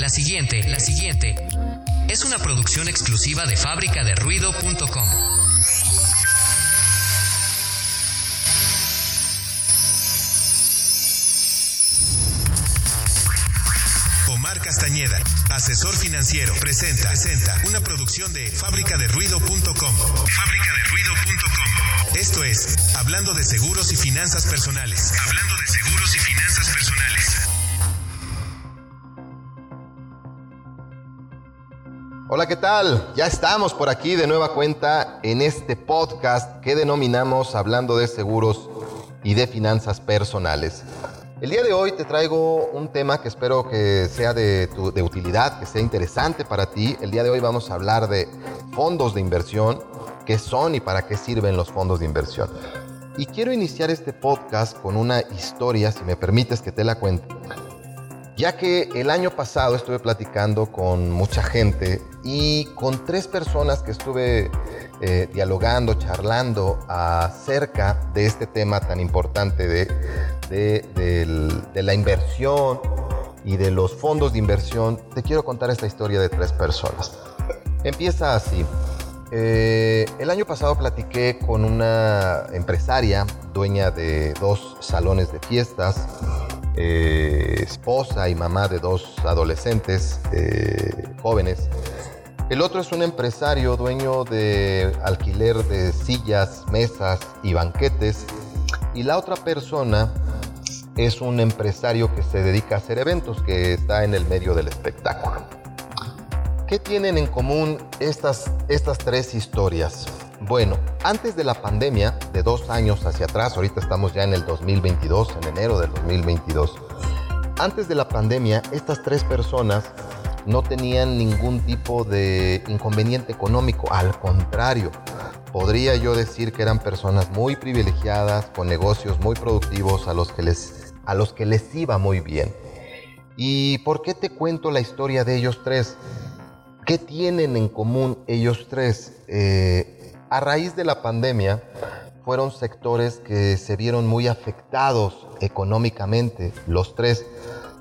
La siguiente, la siguiente es una producción exclusiva de fábricaderuido.com. Omar Castañeda, asesor financiero, presenta, presenta una producción de fábricaderuido.com. Fábricaderuido.com. Esto es Hablando de seguros y finanzas personales. Hablando de seguros y finanzas Hola, ¿qué tal? Ya estamos por aquí de nueva cuenta en este podcast que denominamos Hablando de seguros y de finanzas personales. El día de hoy te traigo un tema que espero que sea de, tu- utilidad, que sea interesante para ti. El día de hoy vamos a hablar de fondos de inversión, qué son y para qué sirven los fondos de inversión. Y quiero iniciar este podcast con una historia, si me permites que te la cuente. Ya que el año pasado estuve platicando con mucha gente y con tres personas que estuve eh, dialogando, charlando acerca de este tema tan importante de, la inversión y de los fondos de inversión, te quiero contar esta historia de tres personas. Empieza así. Eh, el año pasado platiqué con una empresaria, dueña de dos salones de fiestas, eh, esposa y mamá de dos adolescentes eh, jóvenes. El otro es un empresario, dueño de alquiler de sillas, mesas y banquetes. Y la otra persona es un empresario que se dedica a hacer eventos, que está en el medio del espectáculo. ¿Qué tienen en común estas, estas tres historias? Bueno, antes de la pandemia, de dos años hacia atrás, ahorita estamos ya en el 2022, en enero del 2022, antes de la pandemia, estas tres personas no tenían ningún tipo de inconveniente económico, al contrario, podría yo decir que eran personas muy privilegiadas, con negocios muy productivos, a los que les, a los que les iba muy bien. ¿Y por qué te cuento la historia de ellos tres? ¿Qué tienen en común ellos tres? Eh, a raíz de la pandemia, fueron sectores que se vieron muy afectados económicamente, los tres,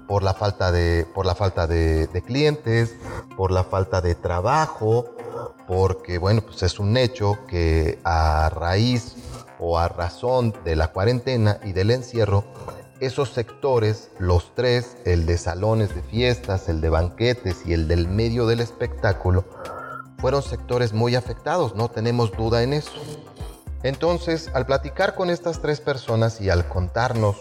por la falta de, por la falta de, clientes, por la falta de trabajo, porque, bueno, pues es un hecho que a raíz o a razón de la cuarentena y del encierro, esos sectores, los tres, el de salones de fiestas, el de banquetes y el del medio del espectáculo, fueron sectores muy afectados, no tenemos duda en eso. Entonces, al platicar con estas tres personas y al contarnos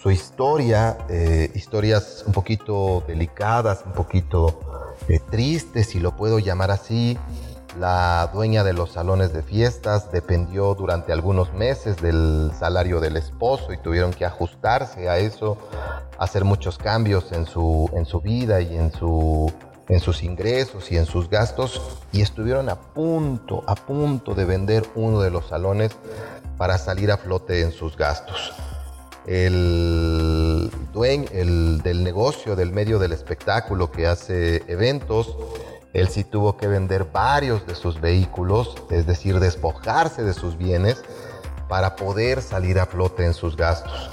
su historia, eh, historias un poquito delicadas, un poquito eh, tristes, si lo puedo llamar así, la dueña de los salones de fiestas dependió durante algunos meses del salario del esposo y tuvieron que ajustarse a eso, hacer muchos cambios en su, en su vida y en, su, en sus ingresos y en sus gastos y estuvieron a punto, a punto de vender uno de los salones para salir a flote en sus gastos. El dueño el del negocio, del medio del espectáculo que hace eventos, él sí tuvo que vender varios de sus vehículos, es decir, despojarse de sus bienes para poder salir a flote en sus gastos.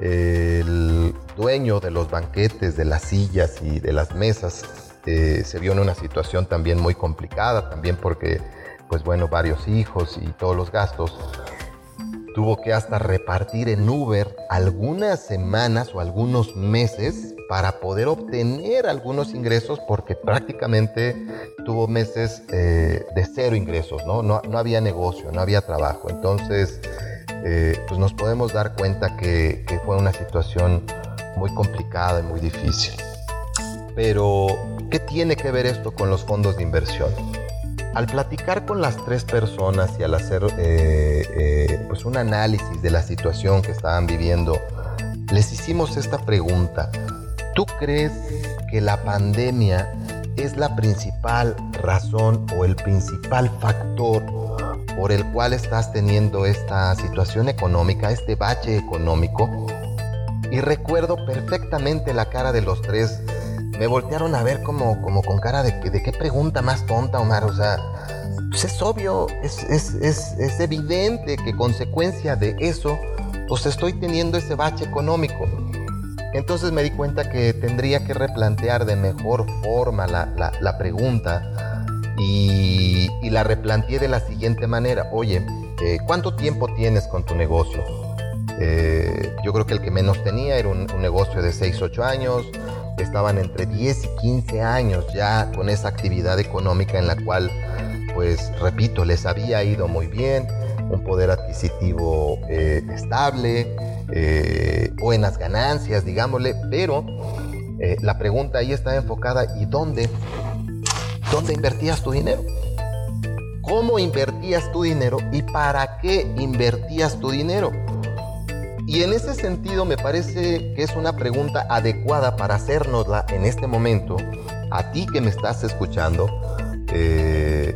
El dueño de los banquetes, de las sillas y de las mesas eh, se vio en una situación también muy complicada, también porque, pues bueno, varios hijos y todos los gastos. Tuvo que hasta repartir en Uber algunas semanas o algunos meses para poder obtener algunos ingresos porque prácticamente tuvo meses eh, de cero ingresos, ¿no? ¿no? No había negocio, no había trabajo. Entonces, eh, pues nos podemos dar cuenta que, que fue una situación muy complicada y muy difícil. Pero, ¿qué tiene que ver esto con los fondos de inversión? Al platicar con las tres personas y al hacer eh, eh, pues un análisis de la situación que estaban viviendo, les hicimos esta pregunta. ¿Tú crees que la pandemia es la principal razón o el principal factor por el cual estás teniendo esta situación económica, este bache económico? Y recuerdo perfectamente la cara de los tres me voltearon a ver como, como con cara de, de qué pregunta más tonta, Omar. O sea, pues es obvio, es, es, es, es evidente que consecuencia de eso, pues estoy teniendo ese bache económico. Entonces me di cuenta que tendría que replantear de mejor forma la, pregunta y, la replanteé de la siguiente manera. Oye, eh, ¿cuánto tiempo tienes con tu negocio? Eh, yo creo que el que menos tenía era un, un negocio de 6, 8 años. Estaban entre 10 y 15 años ya con esa actividad económica en la cual, pues repito, les había ido muy bien, un poder adquisitivo eh, estable, eh, buenas ganancias, digámosle, pero eh, la pregunta ahí está enfocada, ¿y dónde? ¿Dónde invertías tu dinero? ¿Cómo invertías tu dinero y para qué invertías tu dinero? Y en ese sentido me parece que es una pregunta adecuada para hacernosla en este momento, a ti que me estás escuchando. Eh,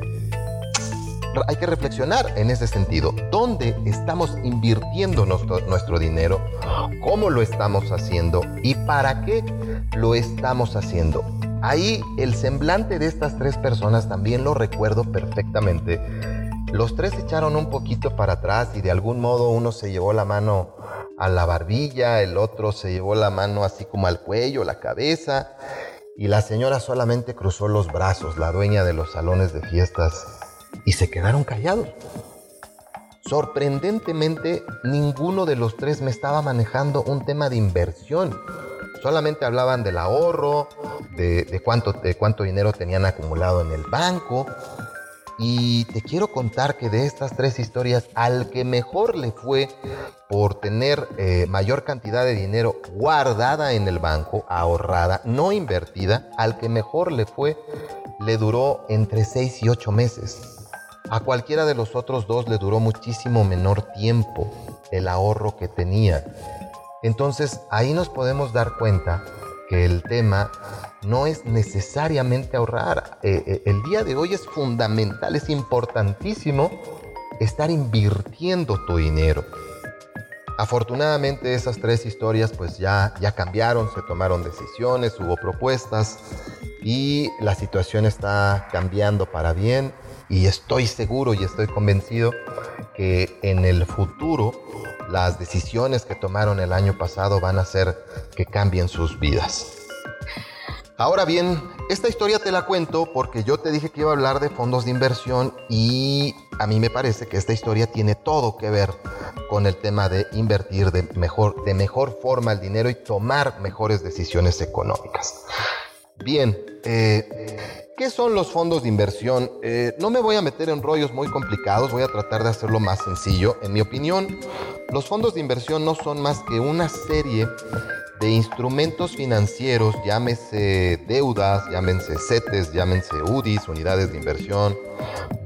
hay que reflexionar en ese sentido. ¿Dónde estamos invirtiendo nuestro, nuestro, dinero? ¿Cómo lo estamos haciendo? ¿Y para qué lo estamos haciendo? Ahí el semblante de estas tres personas también lo recuerdo perfectamente. Los tres echaron un poquito para atrás y de algún modo uno se llevó la mano a la barbilla, el otro se llevó la mano así como al cuello, la cabeza, y la señora solamente cruzó los brazos, la dueña de los salones de fiestas, y se quedaron callados. Sorprendentemente, ninguno de los tres me estaba manejando un tema de inversión. Solamente hablaban del ahorro, de, de, cuánto, de cuánto dinero tenían acumulado en el banco, y te quiero contar que de estas tres historias, al que mejor le fue por tener eh, mayor cantidad de dinero guardada en el banco, ahorrada, no invertida, al que mejor le fue, le duró entre seis y ocho meses. A cualquiera de los otros dos le duró muchísimo menor tiempo el ahorro que tenía. Entonces ahí nos podemos dar cuenta que el tema no es necesariamente ahorrar. Eh, eh, el día de hoy es fundamental, es importantísimo estar invirtiendo tu dinero. Afortunadamente esas tres historias pues ya, ya cambiaron, se tomaron decisiones, hubo propuestas y la situación está cambiando para bien y estoy seguro y estoy convencido que en el futuro las decisiones que tomaron el año pasado van a hacer que cambien sus vidas. Ahora bien, esta historia te la cuento porque yo te dije que iba a hablar de fondos de inversión y a mí me parece que esta historia tiene todo que ver con el tema de invertir de mejor, de mejor forma el dinero y tomar mejores decisiones económicas. Bien, eh, ¿qué son los fondos de inversión? Eh, no me voy a meter en rollos muy complicados, voy a tratar de hacerlo más sencillo. En mi opinión, los fondos de inversión no son más que una serie de instrumentos financieros, llámese deudas, llámense CETES, llámense UDIs, unidades de inversión,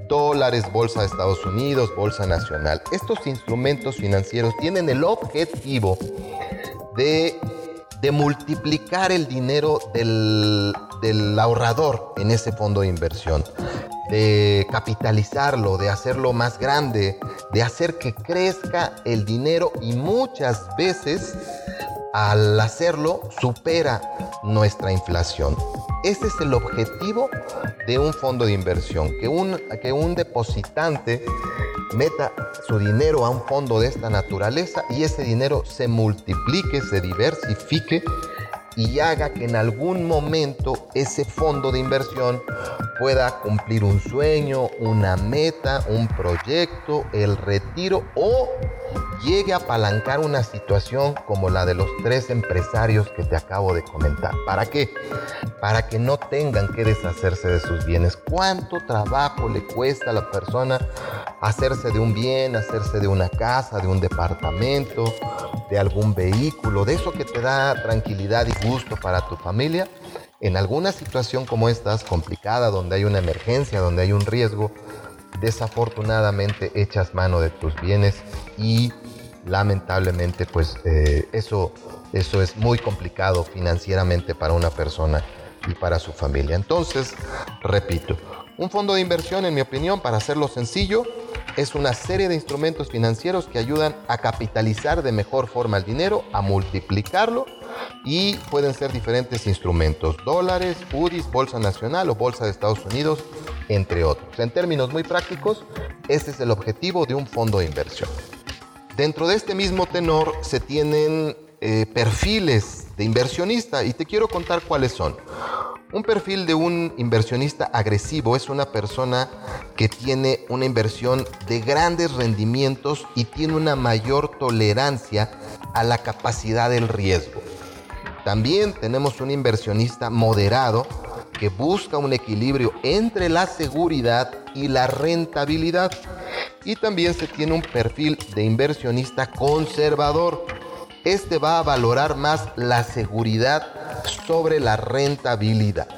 dólares, bolsa de Estados Unidos, bolsa nacional. Estos instrumentos financieros tienen el objetivo de, de multiplicar el dinero del, del ahorrador en ese fondo de inversión, de capitalizarlo, de hacerlo más grande, de hacer que crezca el dinero y muchas veces al hacerlo supera nuestra inflación. Ese es el objetivo de un fondo de inversión, que un, que un depositante meta su dinero a un fondo de esta naturaleza y ese dinero se multiplique, se diversifique y haga que en algún momento ese fondo de inversión pueda cumplir un sueño, una meta, un proyecto, el retiro o llegue a apalancar una situación como la de los tres empresarios que te acabo de comentar. ¿Para qué? Para que no tengan que deshacerse de sus bienes. ¿Cuánto trabajo le cuesta a la persona hacerse de un bien, hacerse de una casa, de un departamento, de algún vehículo, de eso que te da tranquilidad y gusto para tu familia? En alguna situación como esta, complicada, donde hay una emergencia, donde hay un riesgo, desafortunadamente echas mano de tus bienes y lamentablemente pues eh, eso, eso es muy complicado financieramente para una persona y para su familia. Entonces, repito, un fondo de inversión, en mi opinión, para hacerlo sencillo, es una serie de instrumentos financieros que ayudan a capitalizar de mejor forma el dinero, a multiplicarlo y pueden ser diferentes instrumentos, dólares, UDIs, Bolsa Nacional o Bolsa de Estados Unidos, entre otros. En términos muy prácticos, este es el objetivo de un fondo de inversión. Dentro de este mismo tenor se tienen eh, perfiles de inversionista y te quiero contar cuáles son. Un perfil de un inversionista agresivo es una persona que tiene una inversión de grandes rendimientos y tiene una mayor tolerancia a la capacidad del riesgo. También tenemos un inversionista moderado que busca un equilibrio entre la seguridad y la rentabilidad. Y también se tiene un perfil de inversionista conservador. Este va a valorar más la seguridad sobre la rentabilidad.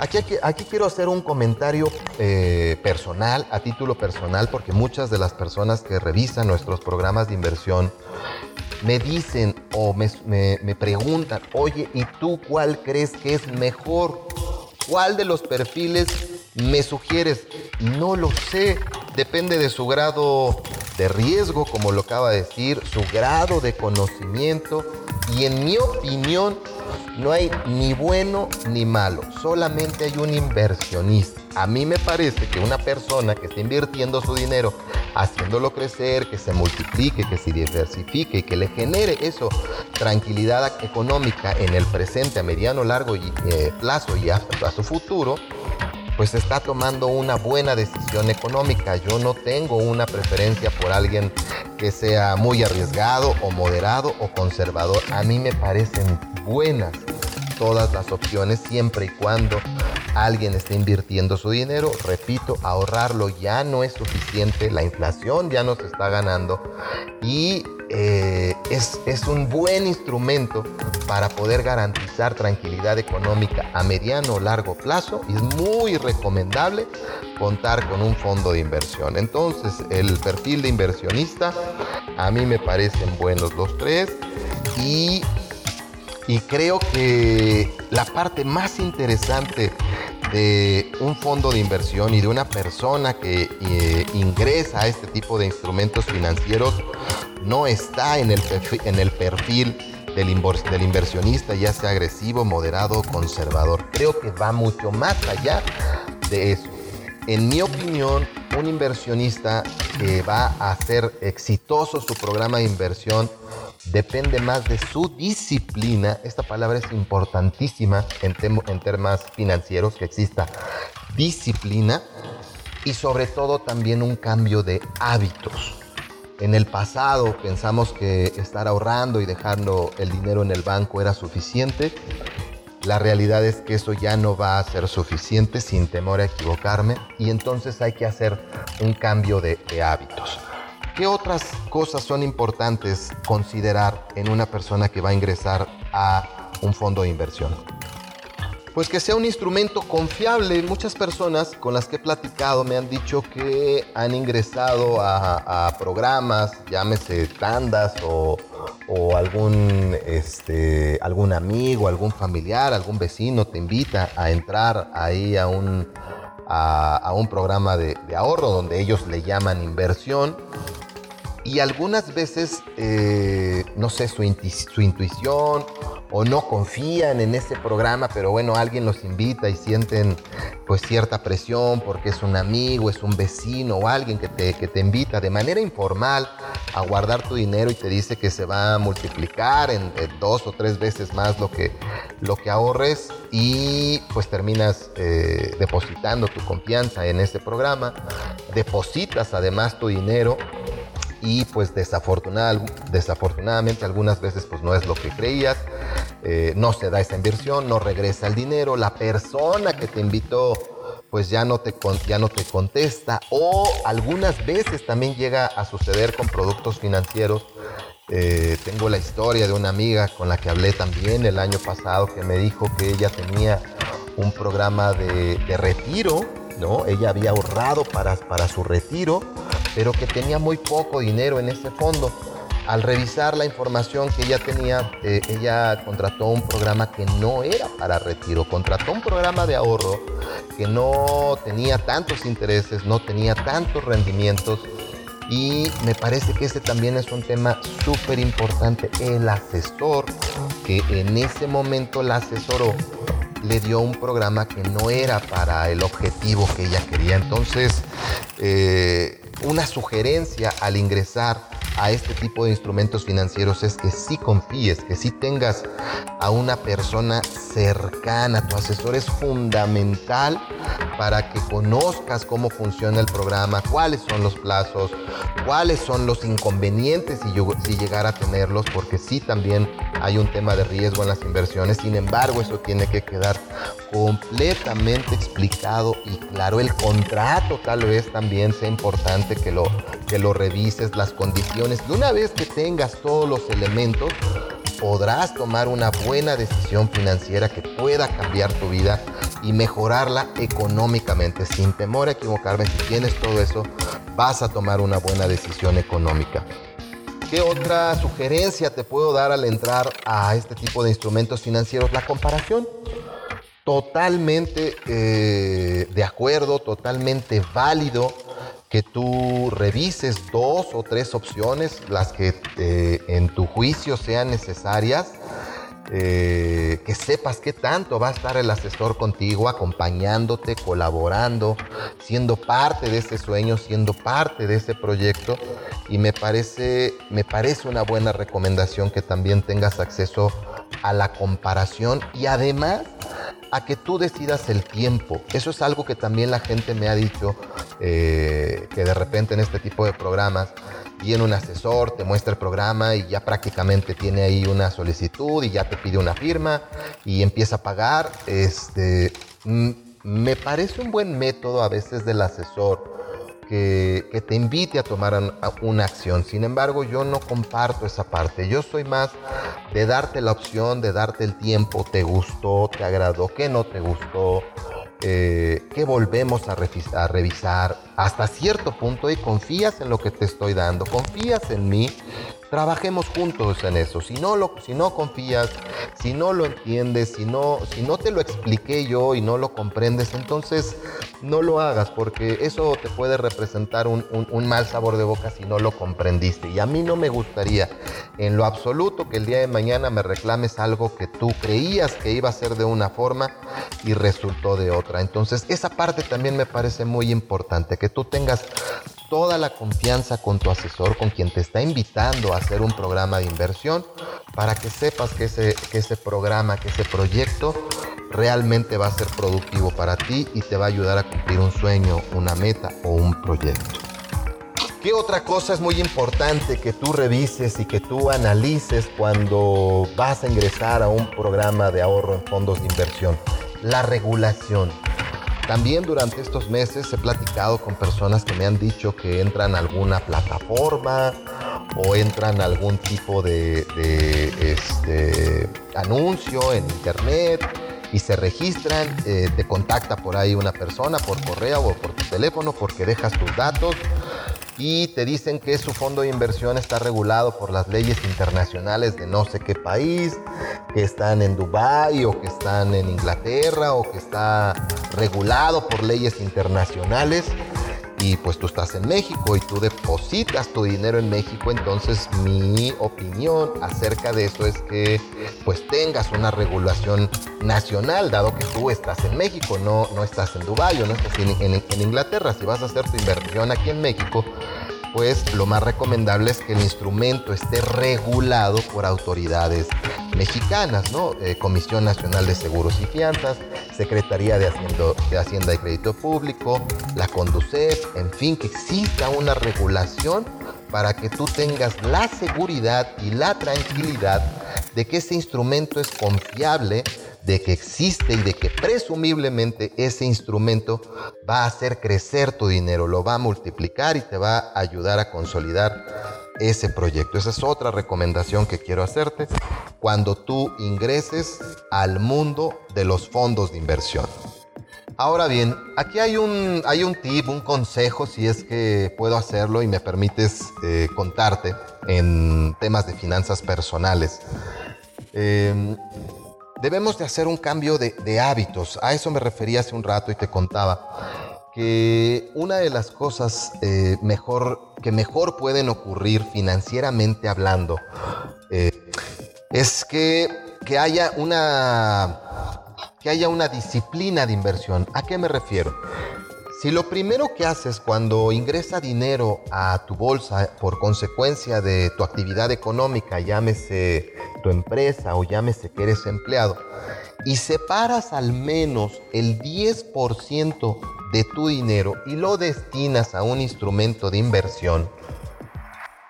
Aquí, aquí, quiero hacer un comentario eh, personal, a título personal, porque muchas de las personas que revisan nuestros programas de inversión me dicen o me, me preguntan, oye, ¿y tú cuál crees que es mejor? ¿Cuál de los perfiles me sugieres? No lo sé, depende de su grado de riesgo, como lo acaba de decir, su grado de conocimiento y en mi opinión no hay ni bueno ni malo, solamente hay un inversionista. A mí me parece que una persona que está invirtiendo su dinero, haciéndolo crecer, que se multiplique, que se diversifique y que le genere eso, tranquilidad económica en el presente a mediano, largo y, eh, plazo y hasta su futuro, pues está tomando una buena decisión económica. Yo no tengo una preferencia por alguien que sea muy arriesgado o moderado o conservador. A mí me parecen buenas todas las opciones siempre y cuando alguien esté invirtiendo su dinero. Repito, ahorrarlo ya no es suficiente, la inflación ya nos está ganando y eh, es, es un buen instrumento para poder garantizar tranquilidad económica a mediano o largo plazo y es muy recomendable contar con un fondo de inversión. Entonces, el perfil de inversionista, a mí me parecen buenos los tres y y creo que la parte más interesante de un fondo de inversión y de una persona que eh, ingresa a este tipo de instrumentos financieros no está en el perfil, en el perfil del, del inversionista, ya sea agresivo, moderado conservador. Creo que va mucho más allá de eso. En mi opinión, un inversionista que va a hacer exitoso su programa de inversión depende más de su disciplina. Esta palabra es importantísima en, en temas financieros, que exista disciplina y sobre todo también un cambio de hábitos. En el pasado pensamos que estar ahorrando y dejando el dinero en el banco era suficiente. La realidad es que eso ya no va a ser suficiente sin temor a equivocarme y entonces hay que hacer un cambio de, hábitos. ¿Qué otras cosas son importantes considerar en una persona que va a ingresar a un fondo de inversión? Pues que sea un instrumento confiable. Muchas personas con las que he platicado me han dicho que han ingresado a, programas, llámese tandas o, algún, este, algún amigo, algún familiar, algún vecino te invita a entrar ahí a un, a, un programa de, ahorro donde ellos le llaman inversión y algunas veces, eh, no sé, su, su, intuición o no confían en ese programa, pero bueno, alguien los invita y sienten pues cierta presión porque es un amigo, es un vecino o alguien que te, que te invita de manera informal a guardar tu dinero y te dice que se va a multiplicar en, dos o tres veces más lo que, lo que ahorres y pues terminas eh, depositando tu confianza en este programa, depositas además tu dinero y pues desafortunadamente algunas veces pues no es lo que creías, eh, no se da esa inversión, no regresa el dinero, la persona que te invitó pues ya no, te, ya no te contesta o algunas veces también llega a suceder con productos financieros. Eh, tengo la historia de una amiga con la que hablé también el año pasado que me dijo que ella tenía un programa de, de retiro, ¿no? Ella había ahorrado para, para su retiro pero que tenía muy poco dinero en ese fondo. Al revisar la información que ella tenía, eh, ella contrató un programa que no era para retiro, contrató un programa de ahorro que no tenía tantos intereses, no tenía tantos rendimientos y me parece que ese también es un tema súper importante. El asesor que en ese momento la asesoró le dio un programa que no era para el objetivo que ella quería. Entonces, eh, una sugerencia al ingresar a este tipo de instrumentos financieros es que sí confíes, que sí tengas a una persona cercana. Tu asesor es fundamental para que conozcas cómo funciona el programa, cuáles son los plazos, cuáles son los inconvenientes si, si llegara a tenerlos, porque sí también hay un tema de riesgo en las inversiones. Sin embargo, eso tiene que quedar completamente explicado y claro. El contrato tal vez también sea importante que lo, que lo revises, las condiciones. Y una vez que tengas todos los elementos, podrás tomar una buena decisión financiera que pueda cambiar tu vida y mejorarla económicamente. Sin temor a equivocarme, si tienes todo eso, vas a tomar una buena decisión económica. ¿Qué otra sugerencia te puedo dar al entrar a este tipo de instrumentos financieros? La comparación. Totalmente eh, de acuerdo, totalmente válido que tú revises dos o tres opciones, las que eh, en tu juicio sean necesarias, eh, que sepas qué tanto va a estar el asesor contigo, acompañándote, colaborando, siendo parte de ese sueño, siendo parte de ese proyecto. Y me parece, me parece una buena recomendación que también tengas acceso a la comparación y además a que tú decidas el tiempo. Eso es algo que también la gente me ha dicho, eh, que de repente en este tipo de programas viene un asesor, te muestra el programa y ya prácticamente tiene ahí una solicitud y ya te pide una firma y empieza a pagar. Este, mm, me parece un buen método a veces del asesor que, te invite a tomar una acción. Sin embargo, yo no comparto esa parte. Yo soy más de darte la opción, de darte el tiempo, te gustó, te agradó, que no te gustó, eh, que volvemos a, a revisar hasta cierto punto y confías en lo que te estoy dando, confías en mí trabajemos juntos en eso. Si no, lo, si no confías, si no lo entiendes, si no, si no te lo expliqué yo y no lo comprendes, entonces no lo hagas porque eso te puede representar un, un mal sabor de boca si no lo comprendiste. Y a mí no me gustaría en lo absoluto que el día de mañana me reclames algo que tú creías que iba a ser de una forma y resultó de otra. Entonces esa parte también me parece muy importante, que tú tengas toda la confianza con tu asesor, con quien te está invitando a hacer un programa de inversión, para que sepas que ese, que ese programa, que ese proyecto realmente va a ser productivo para ti y te va a ayudar a cumplir un sueño, una meta o un proyecto. ¿Qué otra cosa es muy importante que tú revises y que tú analices cuando vas a ingresar a un programa de ahorro en fondos de inversión? La regulación. También durante estos meses he platicado con personas que me han dicho que entran a alguna plataforma o entran a algún tipo de, este, anuncio en internet y se registran, eh, te contacta por ahí una persona por correo o por tu teléfono porque dejas tus datos y te dicen que su fondo de inversión está regulado por las leyes internacionales de no sé qué país, que están en Dubái o que están en Inglaterra o que está regulado por leyes internacionales y pues tú estás en México y tú depositas tu dinero en México, entonces mi opinión acerca de eso es que pues tengas una regulación nacional, dado que tú estás en México, no, no estás en Dubái o no estás en, en Inglaterra. Si vas a hacer tu inversión aquí en México, pues lo más recomendable es que el instrumento esté regulado por autoridades mexicanas, ¿no? Eh, Comisión Nacional de Seguros y Fianzas, Secretaría de, de Hacienda y Crédito Público, la CONDUCEF, en fin, que exista una regulación para que tú tengas la seguridad y la tranquilidad de que ese instrumento es confiable, de que existe y de que presumiblemente ese instrumento va a hacer crecer tu dinero, lo va a multiplicar y te va a ayudar a consolidar ese proyecto. Esa es otra recomendación que quiero hacerte cuando tú ingreses al mundo de los fondos de inversión. Ahora bien, aquí hay un, hay un tip, un consejo, si es que puedo hacerlo y me permites eh, contarte en temas de finanzas personales. Eh, debemos de hacer un cambio de, hábitos. A eso me refería hace un rato y te contaba que una de las cosas eh, mejor, que mejor pueden ocurrir financieramente hablando eh, es que, que, haya una, que haya una disciplina de inversión. ¿A qué me refiero? Si lo primero que haces cuando ingresa dinero a tu bolsa por consecuencia de tu actividad económica, llámese tu empresa o llámese que eres empleado, y separas al menos el 10% de tu dinero y lo destinas a un instrumento de inversión,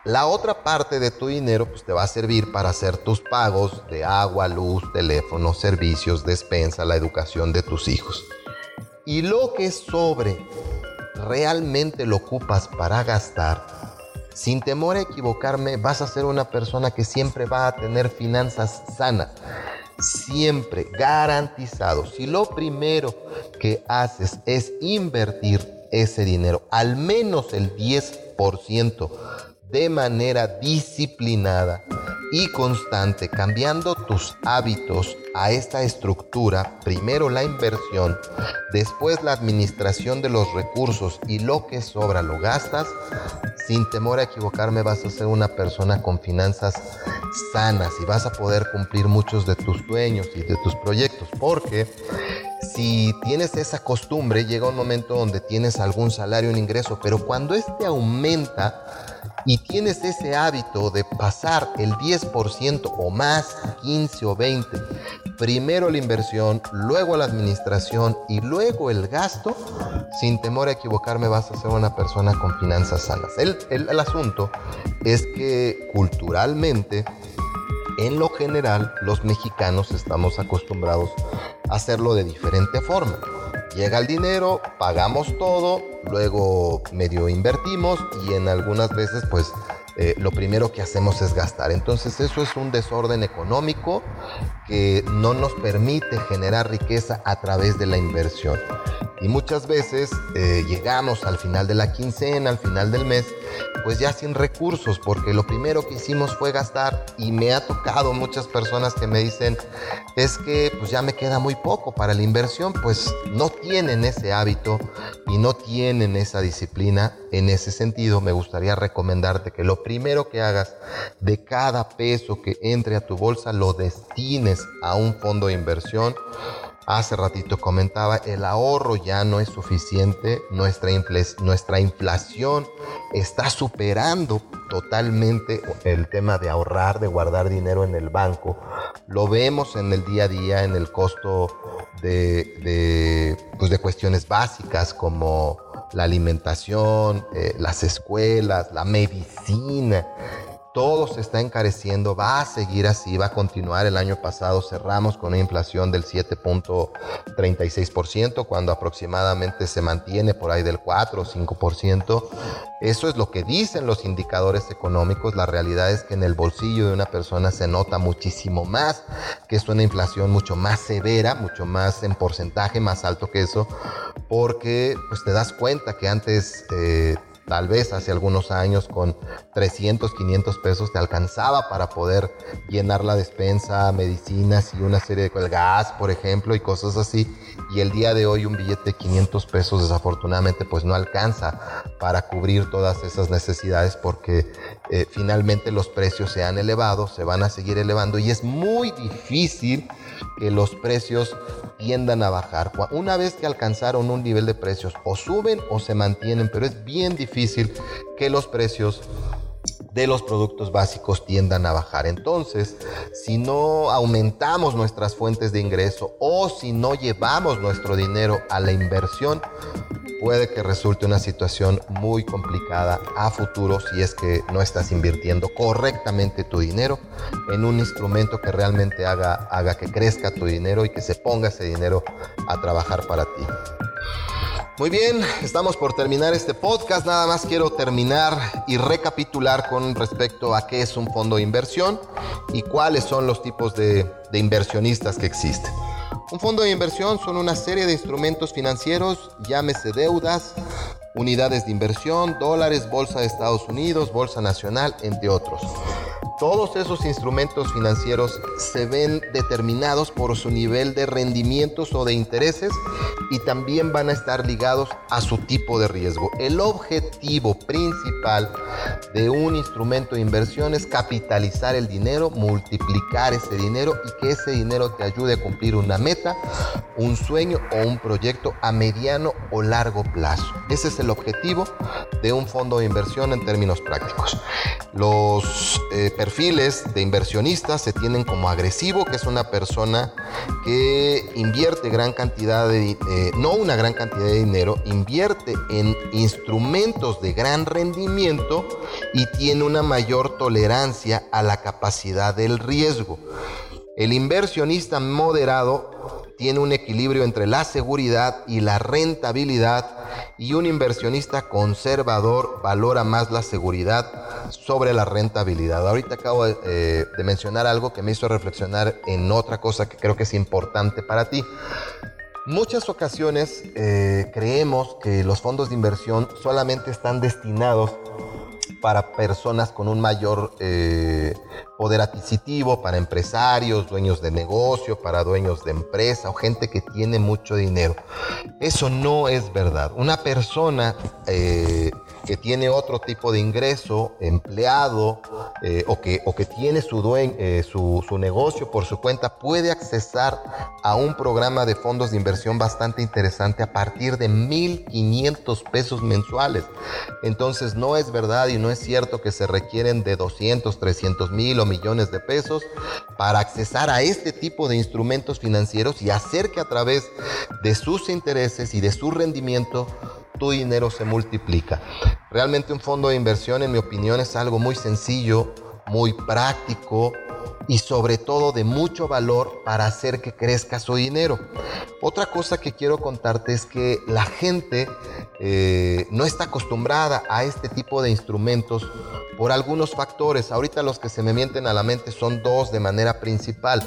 la otra parte de tu dinero pues, te va a servir para hacer tus pagos de agua, luz, teléfono, servicios, despensa, la educación de tus hijos. Y lo que sobre realmente lo ocupas para gastar, sin temor a equivocarme, vas a ser una persona que siempre va a tener finanzas sanas. Siempre garantizado. Si lo primero que haces es invertir ese dinero, al menos el 10%, de manera disciplinada y constante, cambiando tus hábitos a esta estructura, primero la inversión, después la administración de los recursos y lo que sobra lo gastas, sin temor a equivocarme vas a ser una persona con finanzas sanas y vas a poder cumplir muchos de tus sueños y de tus proyectos, porque si tienes esa costumbre, llega un momento donde tienes algún salario, un ingreso, pero cuando este aumenta, y tienes ese hábito de pasar el 10% o más, 15 o 20, primero la inversión, luego la administración y luego el gasto, sin temor a equivocarme vas a ser una persona con finanzas sanas. El, el asunto es que culturalmente, en lo general, los mexicanos estamos acostumbrados a hacerlo de diferente forma. Llega el dinero, pagamos todo, luego medio invertimos y en algunas veces pues eh, lo primero que hacemos es gastar. Entonces eso es un desorden económico que no nos permite generar riqueza a través de la inversión. Y muchas veces eh, llegamos al final de la quincena, al final del mes, pues ya sin recursos, porque lo primero que hicimos fue gastar y me ha tocado muchas personas que me dicen, es que pues ya me queda muy poco para la inversión, pues no tienen ese hábito y no tienen esa disciplina. En ese sentido, me gustaría recomendarte que lo primero que hagas de cada peso que entre a tu bolsa lo destines a un fondo de inversión Hace ratito comentaba, el ahorro ya no es suficiente, nuestra, inflación está superando totalmente el tema de ahorrar, de guardar dinero en el banco. Lo vemos en el día a día, en el costo de, de, pues de cuestiones básicas como la alimentación, eh, las escuelas, la medicina todo se está encareciendo, va a seguir así, va a continuar. El año pasado cerramos con una inflación del 7.36%, cuando aproximadamente se mantiene por ahí del 4 o 5%. Eso es lo que dicen los indicadores económicos. La realidad es que en el bolsillo de una persona se nota muchísimo más, que es una inflación mucho más severa, mucho más en porcentaje, más alto que eso, porque pues te das cuenta que antes... Eh, Tal vez hace algunos años con 300, 500 pesos te alcanzaba para poder llenar la despensa, medicinas y una serie de gas, por ejemplo, y cosas así. Y el día de hoy un billete de 500 pesos desafortunadamente pues no alcanza para cubrir todas esas necesidades porque eh, finalmente los precios se han elevado, se van a seguir elevando y es muy difícil que los precios tiendan a bajar. Una vez que alcanzaron un nivel de precios, o suben o se mantienen, pero es bien difícil que los precios de los productos básicos tiendan a bajar. Entonces, si no aumentamos nuestras fuentes de ingreso o si no llevamos nuestro dinero a la inversión, puede que resulte una situación muy complicada a futuro si es que no estás invirtiendo correctamente tu dinero en un instrumento que realmente haga, haga que crezca tu dinero y que se ponga ese dinero a trabajar para ti. Muy bien, estamos por terminar este podcast. Nada más quiero terminar y recapitular con respecto a qué es un fondo de inversión y cuáles son los tipos de, inversionistas que existen. Un fondo de inversión son una serie de instrumentos financieros, llámese deudas, unidades de inversión, dólares, bolsa de Estados Unidos, bolsa nacional, entre otros. Todos esos instrumentos financieros se ven determinados por su nivel de rendimientos o de intereses y también van a estar ligados a su tipo de riesgo. El objetivo principal de un instrumento de inversión es capitalizar el dinero, multiplicar ese dinero y que ese dinero te ayude a cumplir una meta, un sueño o un proyecto a mediano o largo plazo. Ese es el objetivo de un fondo de inversión en términos prácticos. Los eh, perfiles de inversionistas se tienen como agresivo, que es una persona que invierte gran cantidad de, eh, no una gran cantidad de dinero, invierte en instrumentos de gran rendimiento y tiene una mayor tolerancia a la capacidad del riesgo. El inversionista moderado tiene un equilibrio entre la seguridad y la rentabilidad y un inversionista conservador valora más la seguridad sobre la rentabilidad. Ahorita acabo de, eh, mencionar algo que me hizo reflexionar en otra cosa que creo que es importante para ti. Muchas ocasiones eh, creemos que los fondos de inversión solamente están destinados para personas con un mayor eh, poder adquisitivo, para empresarios, dueños de negocio, para dueños de empresa o gente que tiene mucho dinero. Eso no es verdad. Una persona eh, que tiene otro tipo de ingreso, empleado, eh, o, que, o que tiene su, eh, su, su, negocio por su cuenta, puede accesar a un programa de fondos de inversión bastante interesante a partir de 1.500 pesos mensuales. Entonces no es verdad y no es cierto que se requieren de 200, 300 mil o millones de pesos para accesar a este tipo de instrumentos financieros y hacer que a través de sus intereses y de su rendimiento tu dinero se multiplica. Realmente un fondo de inversión, en mi opinión, es algo muy sencillo, muy práctico y sobre todo de mucho valor para hacer que crezca su dinero. Otra cosa que quiero contarte es que la gente eh, no está acostumbrada a este tipo de instrumentos por algunos factores. Ahorita los que se me mienten a la mente son dos de manera principal.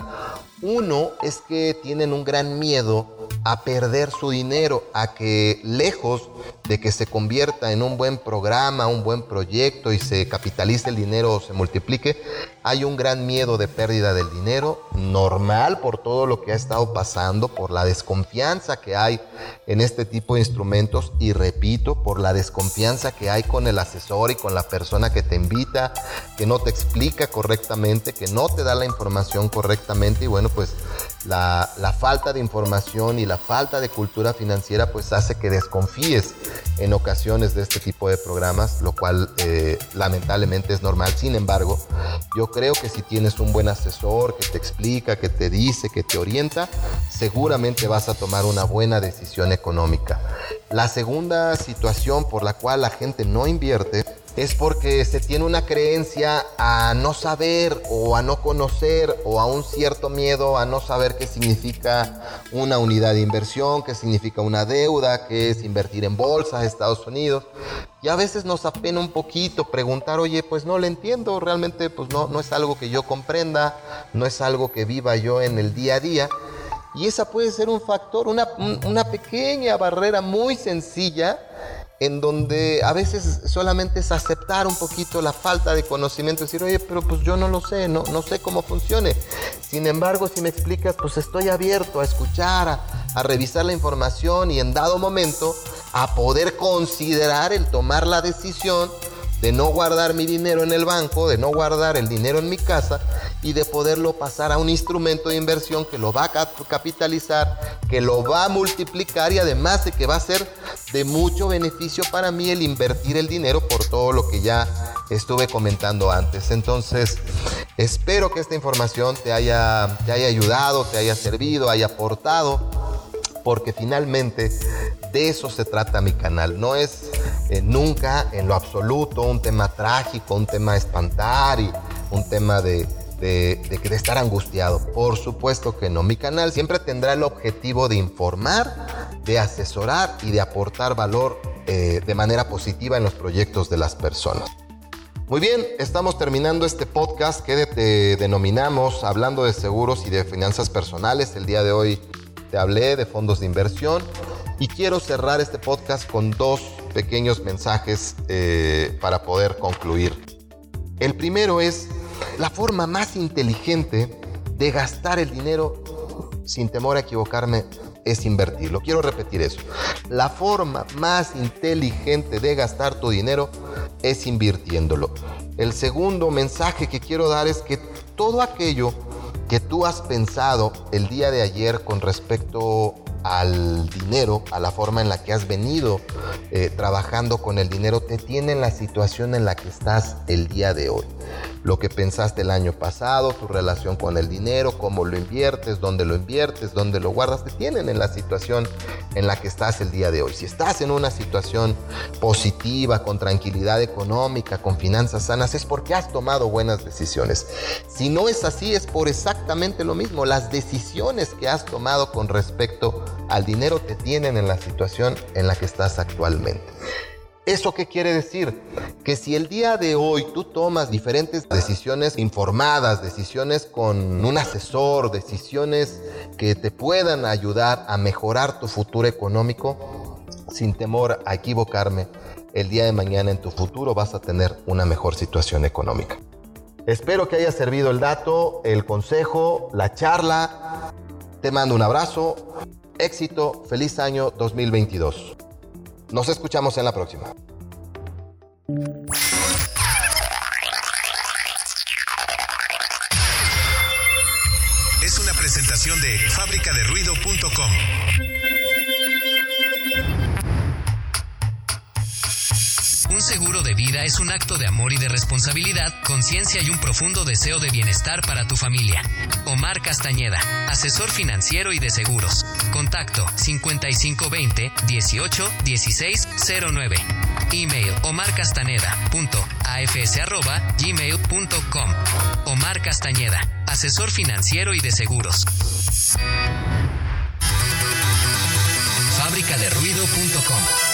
Uno es que tienen un gran miedo a perder su dinero, a que lejos de que se convierta en un buen programa, un buen proyecto y se capitalice el dinero o se multiplique, hay un gran miedo de pérdida del dinero, normal por todo lo que ha estado pasando, por la desconfianza que hay en este tipo de instrumentos y repito, por la desconfianza que hay con el asesor y con la persona que te invita, que no te explica correctamente, que no te da la información correctamente y bueno, pues la, falta de información y la falta de cultura financiera pues hace que desconfíes en ocasiones de este tipo de programas, lo cual eh, lamentablemente es normal. Sin embargo, yo creo que si tienes un buen asesor que te explica, que te dice, que te orienta, seguramente vas a tomar una buena decisión económica. La segunda situación por la cual la gente no invierte es porque se tiene una creencia a no saber o a no conocer o a un cierto miedo a no saber qué significa una unidad de inversión, qué significa una deuda, qué es invertir en bolsa de Estados Unidos. Y a veces nos apena un poquito preguntar, oye, pues no le entiendo, realmente pues no, no es algo que yo comprenda, no es algo que viva yo en el día a día. Y esa puede ser un factor, una pequeña barrera muy sencilla en donde a veces solamente es aceptar un poquito la falta de conocimiento, decir, oye, pero pues yo no lo sé, no, no sé cómo funcione. Sin embargo, si me explicas, pues estoy abierto a escuchar, a, a revisar la información y en dado momento a poder considerar el tomar la decisión de no guardar mi dinero en el banco, de no guardar el dinero en mi casa y de poderlo pasar a un instrumento de inversión que lo va a capitalizar, que lo va a multiplicar y además de que va a ser de mucho beneficio para mí el invertir el dinero por todo lo que ya estuve comentando antes. Entonces, espero que esta información te haya, te haya ayudado, te haya servido, haya aportado porque finalmente de eso se trata mi canal. No es eh, nunca en lo absoluto un tema trágico, un tema de espantar y un tema de, de, estar angustiado. Por supuesto que no. Mi canal siempre tendrá el objetivo de informar, de asesorar y de aportar valor eh, de manera positiva en los proyectos de las personas. Muy bien, estamos terminando este podcast que denominamos Hablando de Seguros y de Finanzas Personales. El día de hoy te hablé de fondos de inversión y quiero cerrar este podcast con dos pequeños mensajes eh, para poder concluir. El primero es la forma más inteligente de gastar el dinero, sin temor a equivocarme, es invertirlo. Quiero repetir eso. La forma más inteligente de gastar tu dinero es invirtiéndolo. El segundo mensaje que quiero dar es que todo aquello que tú has pensado el día de ayer con respecto al dinero, a la forma en la que has venido eh, trabajando con el dinero, te tiene en la situación en la que estás el día de hoy lo que pensaste el año pasado, tu relación con el dinero, cómo lo inviertes, dónde lo inviertes, dónde lo guardas, te tienen en la situación en la que estás el día de hoy. Si estás en una situación positiva, con tranquilidad económica, con finanzas sanas, es porque has tomado buenas decisiones. Si no es así, es por exactamente lo mismo. Las decisiones que has tomado con respecto al dinero te tienen en la situación en la que estás actualmente. ¿Eso qué quiere decir? Que si el día de hoy tú tomas diferentes decisiones informadas, decisiones con un asesor, decisiones que te puedan ayudar a mejorar tu futuro económico, sin temor a equivocarme, el día de mañana en tu futuro vas a tener una mejor situación económica. Espero que haya servido el dato, el consejo, la charla. Te mando un abrazo, éxito, feliz año 2022. Nos escuchamos en la próxima. Es una presentación de fábricaderuido.com. Un seguro de vida es un acto de amor y de responsabilidad, conciencia y un profundo deseo de bienestar para tu familia. Omar Castañeda, asesor financiero y de seguros. Contacto 5520 18 16 09. Email omarcastaneda.afs@gmail.com. Omar Castañeda, asesor financiero y de seguros. Fábrica de ruido.com